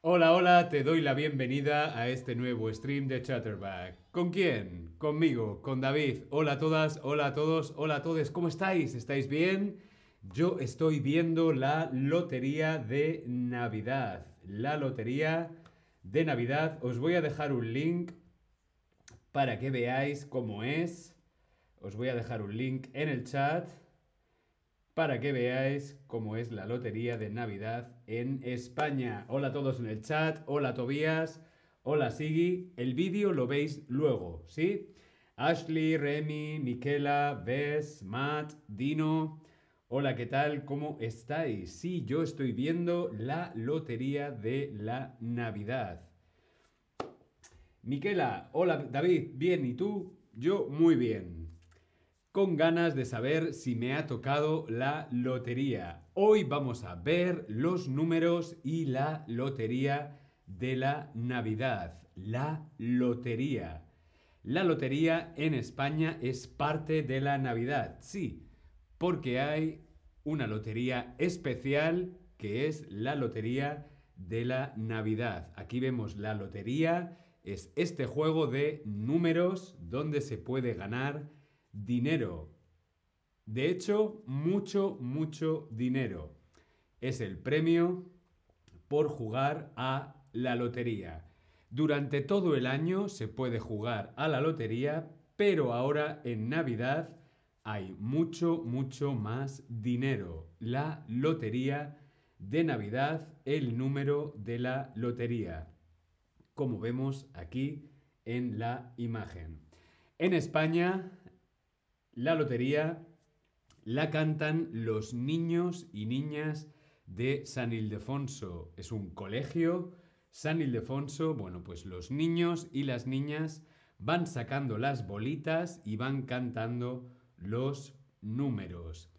Hola, hola, te doy la bienvenida a este nuevo stream de Chatterback. ¿Con quién? Conmigo, con David. Hola a todas, hola a todos, hola a todos. ¿Cómo estáis? ¿Estáis bien? Yo estoy viendo la lotería de Navidad. La lotería de Navidad. Os voy a dejar un link para que veáis cómo es. Os voy a dejar un link en el chat para que veáis cómo es la lotería de Navidad en España. Hola a todos en el chat, hola Tobías, hola Sigi. El vídeo lo veis luego, ¿sí? Ashley, Remy, Miquela, Bess, Matt, Dino. Hola, ¿qué tal? ¿Cómo estáis? Sí, yo estoy viendo la lotería de la Navidad. Miquela, hola David, bien, ¿y tú? Yo muy bien con ganas de saber si me ha tocado la lotería. Hoy vamos a ver los números y la lotería de la Navidad. La lotería. La lotería en España es parte de la Navidad, sí, porque hay una lotería especial que es la lotería de la Navidad. Aquí vemos la lotería, es este juego de números donde se puede ganar dinero. De hecho, mucho, mucho dinero. Es el premio por jugar a la lotería. Durante todo el año se puede jugar a la lotería, pero ahora en Navidad hay mucho, mucho más dinero. La lotería de Navidad, el número de la lotería, como vemos aquí en la imagen. En España la lotería la cantan los niños y niñas de San Ildefonso. Es un colegio. San Ildefonso, bueno, pues los niños y las niñas van sacando las bolitas y van cantando los números.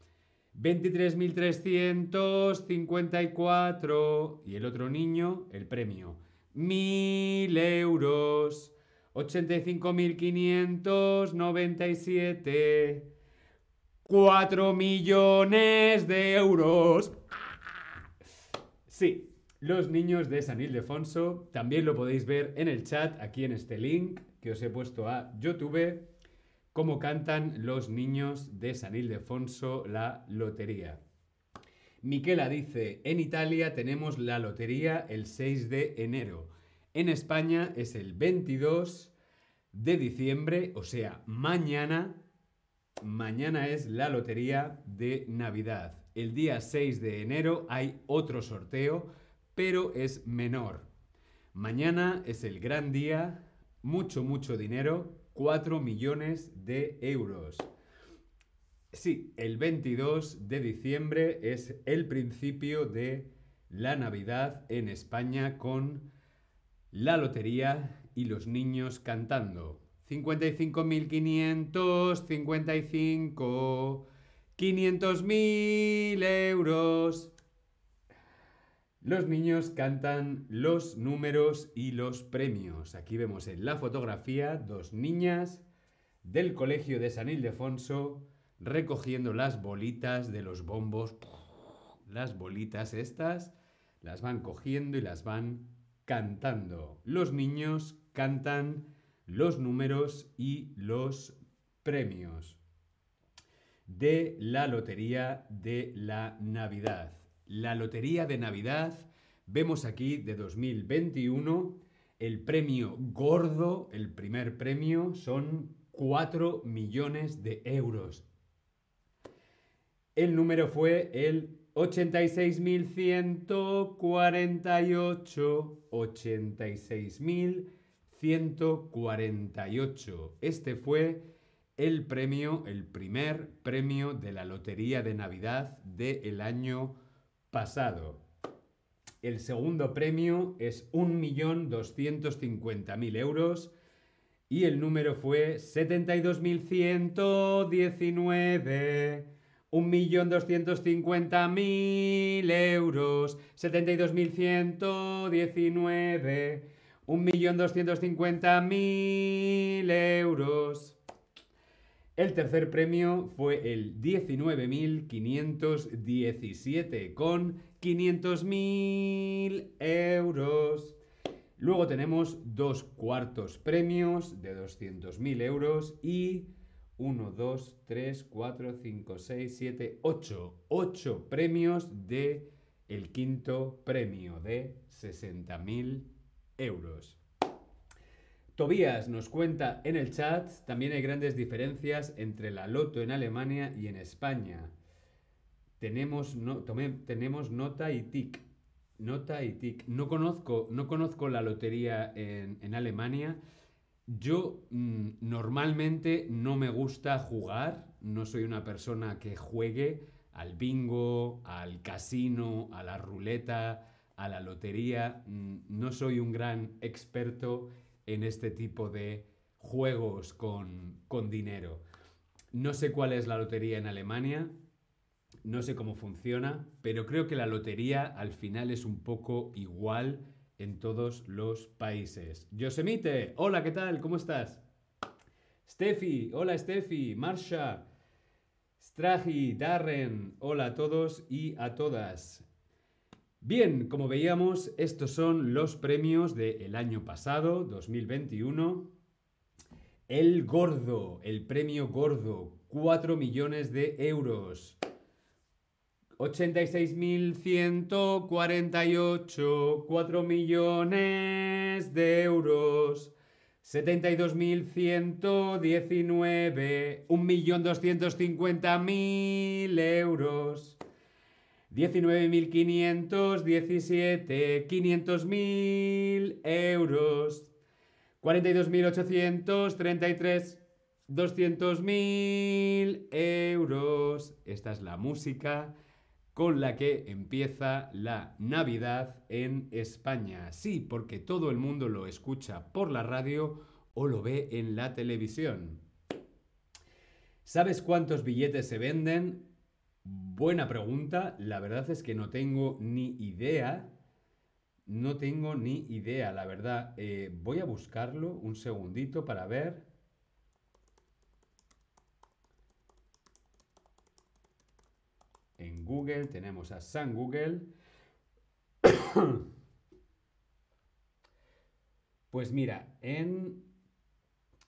23.354 y el otro niño, el premio. 1.000 euros. 85.597. 4 millones de euros. Sí, los niños de San Ildefonso también lo podéis ver en el chat, aquí en este link que os he puesto a YouTube, cómo cantan los niños de San Ildefonso la lotería. Miquela dice, en Italia tenemos la lotería el 6 de enero. En España es el 22 de diciembre, o sea, mañana. Mañana es la lotería de Navidad. El día 6 de enero hay otro sorteo, pero es menor. Mañana es el gran día, mucho, mucho dinero, 4 millones de euros. Sí, el 22 de diciembre es el principio de la Navidad en España con la lotería y los niños cantando. 55.555, 500.000 euros. Los niños cantan los números y los premios. Aquí vemos en la fotografía dos niñas del colegio de San Ildefonso recogiendo las bolitas de los bombos. Las bolitas estas las van cogiendo y las van cantando. Los niños cantan los números y los premios de la Lotería de la Navidad. La Lotería de Navidad, vemos aquí de 2021, el premio gordo, el primer premio, son 4 millones de euros. El número fue el 86.148. 86.148. Este fue el premio, el primer premio de la Lotería de Navidad del año pasado. El segundo premio es 1.250.000 euros y el número fue 72.119. 1.250.000 euros, 72.119, 1.250.000 euros. El tercer premio fue el 19.517 con 500.000 euros. Luego tenemos dos cuartos premios de 200.000 euros y 1, 2, 3, 4, 5, 6, 7, 8. 8 premios de el quinto premio de 60.000 euros. Tobías nos cuenta en el chat, también hay grandes diferencias entre la loto en Alemania y en España. Tenemos, no, tenemos nota y tic. Nota y tic. No conozco, no conozco la lotería en, Alemania. Yo mm, normalmente no me gusta jugar, no soy una persona que juegue al bingo, al casino, a la ruleta, a la lotería. Mm, no soy un gran experto en este tipo de juegos con, con dinero. No sé cuál es la lotería en Alemania, no sé cómo funciona, pero creo que la lotería al final es un poco igual en todos los países. Yosemite, hola, ¿qué tal? ¿Cómo estás? Steffi, hola Steffi, Marsha, Strahi, Darren, hola a todos y a todas. Bien, como veíamos, estos son los premios del año pasado, 2021. El gordo, el premio gordo, 4 millones de euros. 86.148, 4 millones de euros. 72.119, 1.250.000 euros. 19.517, 500.000 euros. 42.833, 200.000 euros. Esta es la música con la que empieza la Navidad en España. Sí, porque todo el mundo lo escucha por la radio o lo ve en la televisión. ¿Sabes cuántos billetes se venden? Buena pregunta. La verdad es que no tengo ni idea. No tengo ni idea, la verdad. Eh, voy a buscarlo un segundito para ver. En Google tenemos a San Google. pues mira, en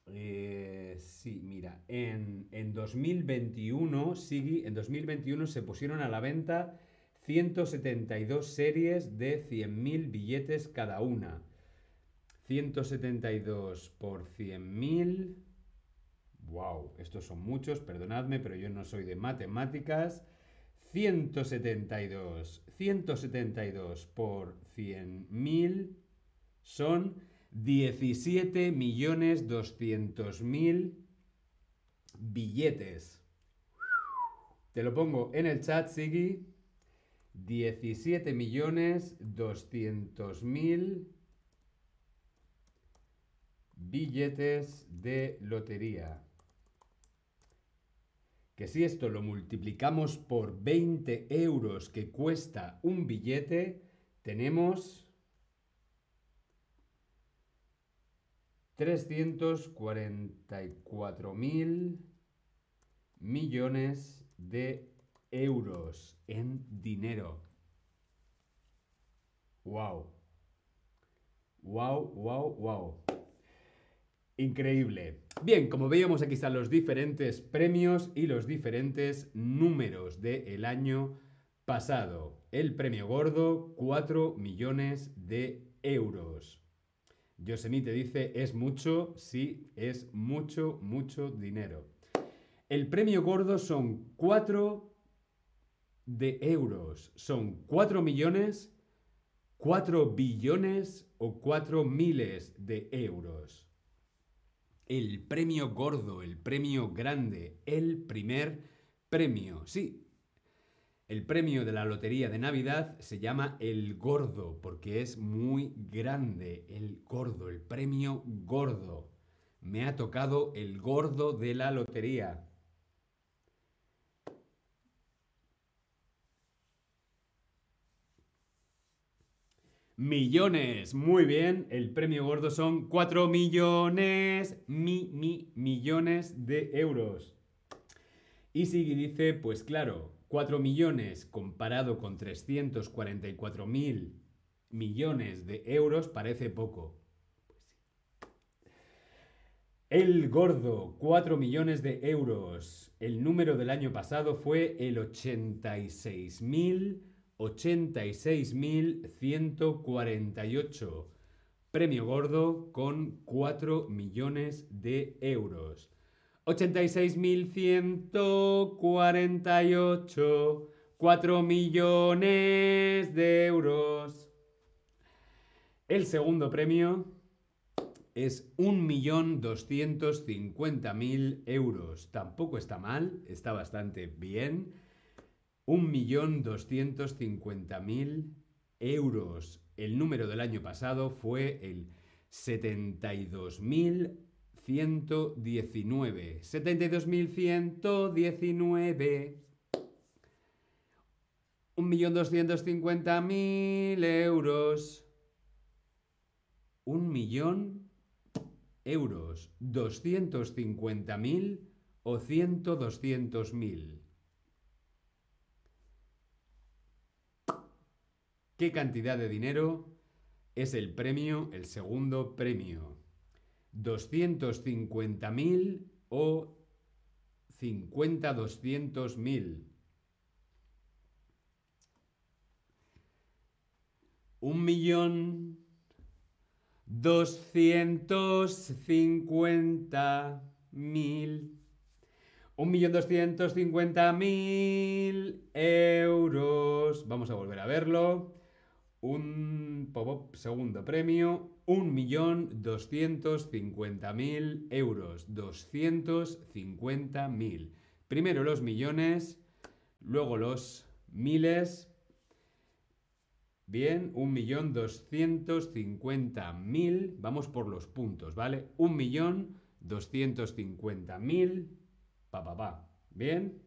eh, sí, mira, en, 2021, en 2021 se pusieron a la venta 172 series de 100.000 billetes cada una. 172 por 100.000. Wow, estos son muchos, perdonadme, pero yo no soy de matemáticas. 172, 172 por 100.000 son 17.200.000 billetes. Te lo pongo en el chat, Sigui. 17.200.000 billetes de lotería. Que si esto lo multiplicamos por 20 euros que cuesta un billete, tenemos 344 mil millones de euros en dinero. ¡Wow! ¡Wow, wow, wow! Increíble. Bien, como veíamos aquí están los diferentes premios y los diferentes números del año pasado. El premio gordo, 4 millones de euros. Yosemite dice, es mucho, sí, es mucho, mucho dinero. El premio gordo son 4 de euros. Son 4 millones, 4 billones o 4 miles de euros. El premio gordo, el premio grande, el primer premio. Sí, el premio de la Lotería de Navidad se llama el Gordo porque es muy grande, el Gordo, el premio gordo. Me ha tocado el gordo de la lotería. Millones, muy bien, el premio gordo son 4 millones, mi, mi, millones de euros. Y Sigui dice, pues claro, 4 millones comparado con 344 mil millones de euros parece poco. El gordo, 4 millones de euros. El número del año pasado fue el 86.000, 86.148. Premio gordo con 4 millones de euros. 86.148, 4 millones de euros. El segundo premio es 1.250.000 euros. Tampoco está mal, está bastante bien. 1.250.000 euros. El número del año pasado fue el 72.000 119. 72.119. 1.250.000 euros. Un millón euros. 250.000 o 100 200.000. ¿Qué cantidad de dinero es el premio, el segundo premio? 250.000 o 50-200.000. Un millón doscientos cincuenta mil. Un millón doscientos cincuenta mil euros. Vamos a volver a verlo. Un segundo premio. 1.250.000 euros. 250.000. Primero los millones, luego los miles. Bien, 1.250.000. Vamos por los puntos, ¿vale? 1.250.000. Pa, pa, pa. Bien.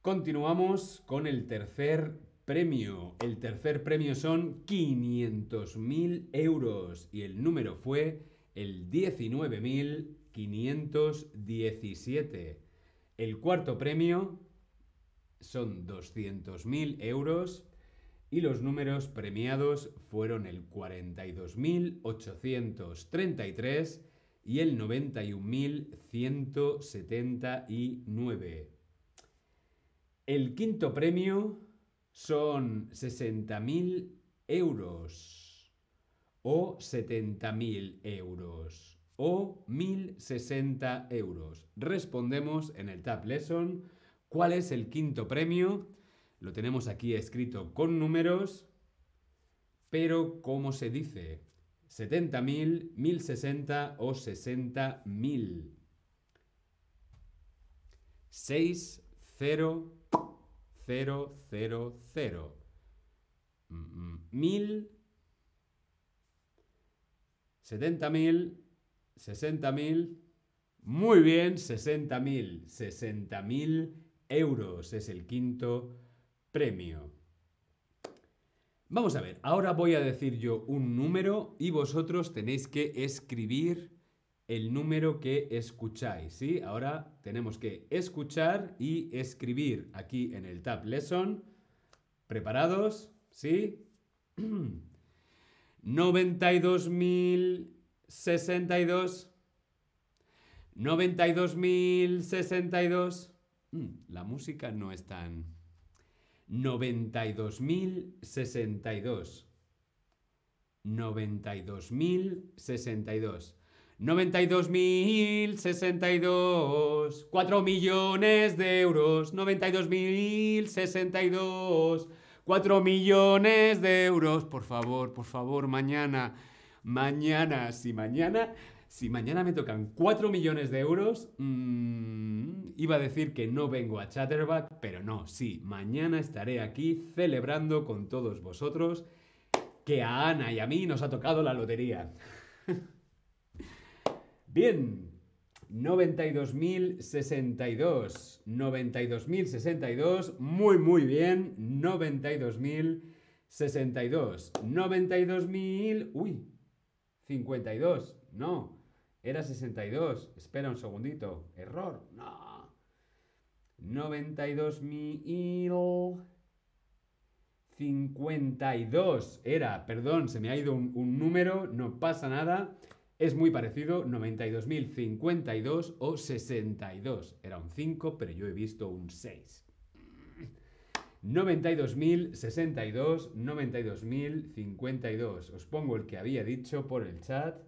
Continuamos con el tercer premio. El tercer premio son 500.000 euros y el número fue el 19.517. El cuarto premio son 200.000 euros y los números premiados fueron el 42.833 y el 91.179. El quinto premio son 60.000 euros o 70.000 euros o 1.060 euros. Respondemos en el Tab Lesson cuál es el quinto premio. Lo tenemos aquí escrito con números, pero ¿cómo se dice? 70.000, 1.060 o 60.000. 6, 0, 0, 0, 0. Mil, setenta mil, sesenta mil. Muy bien, sesenta mil. Sesenta mil euros es el quinto premio. Vamos a ver, ahora voy a decir yo un número y vosotros tenéis que escribir el número que escucháis, ¿sí? Ahora tenemos que escuchar y escribir aquí en el Tab Lesson. ¿Preparados? ¿Sí? 92.062. 92.062. Mm, la música no es tan... 92.062. 92.062. 92.062, 4 millones de euros, 92.062, 4 millones de euros, por favor, por favor, mañana, mañana, si mañana, si mañana me tocan 4 millones de euros, mmm, iba a decir que no vengo a Chatterback, pero no, sí, mañana estaré aquí celebrando con todos vosotros que a Ana y a mí nos ha tocado la lotería. Bien, 92.062. 92.062. Muy, muy bien. 92.062. 92.000. Uy. 52. No. Era 62. Espera un segundito. Error. No. 92.052. Era, perdón, se me ha ido un, un número, no pasa nada. Es muy parecido, 92.052 o 62. Era un 5, pero yo he visto un 6. 92.062, 92.052. Os pongo el que había dicho por el chat.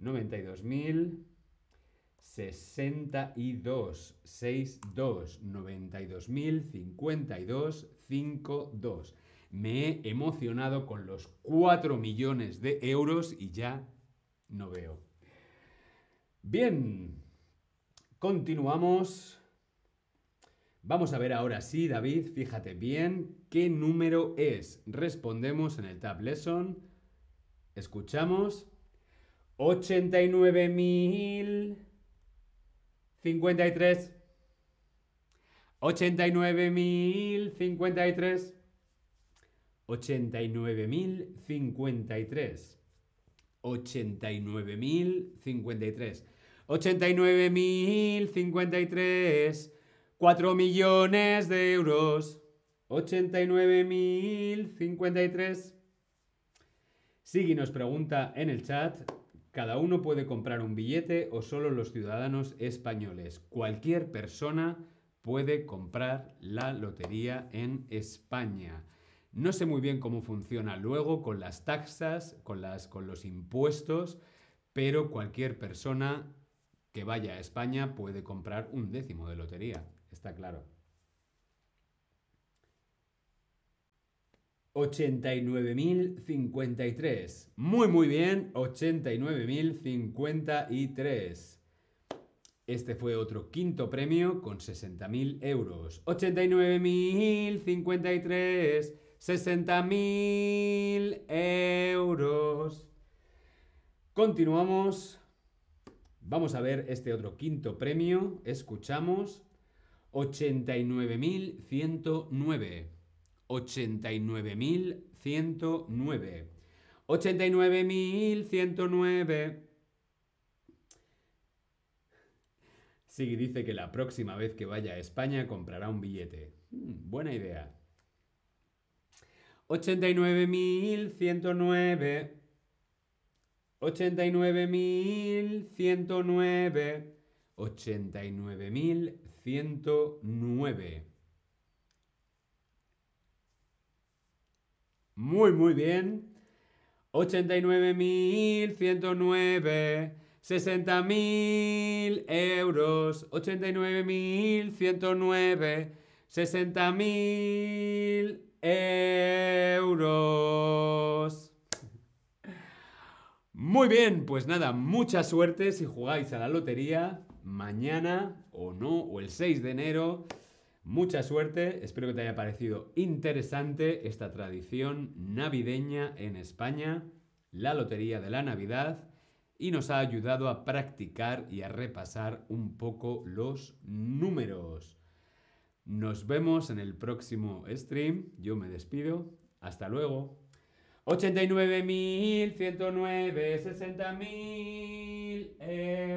92.062, 62, 92.052, 52. Me he emocionado con los 4 millones de euros y ya no veo. Bien, continuamos. Vamos a ver ahora sí, David, fíjate bien qué número es. Respondemos en el Tab Lesson. Escuchamos. 89.053. 89.053. 89.053. 89.053. 89.053. 4 millones de euros. 89.053. Sigui nos pregunta en el chat, ¿cada uno puede comprar un billete o solo los ciudadanos españoles? Cualquier persona puede comprar la lotería en España. No sé muy bien cómo funciona luego con las taxas, con, las, con los impuestos, pero cualquier persona que vaya a España puede comprar un décimo de lotería, está claro. 89.053. Muy, muy bien. 89.053. Este fue otro quinto premio con 60.000 euros. 89.053. 60.000 euros. Continuamos. Vamos a ver este otro quinto premio. Escuchamos. 89.109. 89.109. 89.109. Sí, dice que la próxima vez que vaya a España comprará un billete. Hmm, buena idea. 89.109. 89.109. 89.109. Muy, muy bien. 89.109. 60.000 euros. 89.109. 60.000 euros. Muy bien, pues nada, mucha suerte si jugáis a la lotería mañana o no, o el 6 de enero. Mucha suerte, espero que te haya parecido interesante esta tradición navideña en España, la Lotería de la Navidad, y nos ha ayudado a practicar y a repasar un poco los números. Nos vemos en el próximo stream. Yo me despido. Hasta luego. 89.109, 60.000.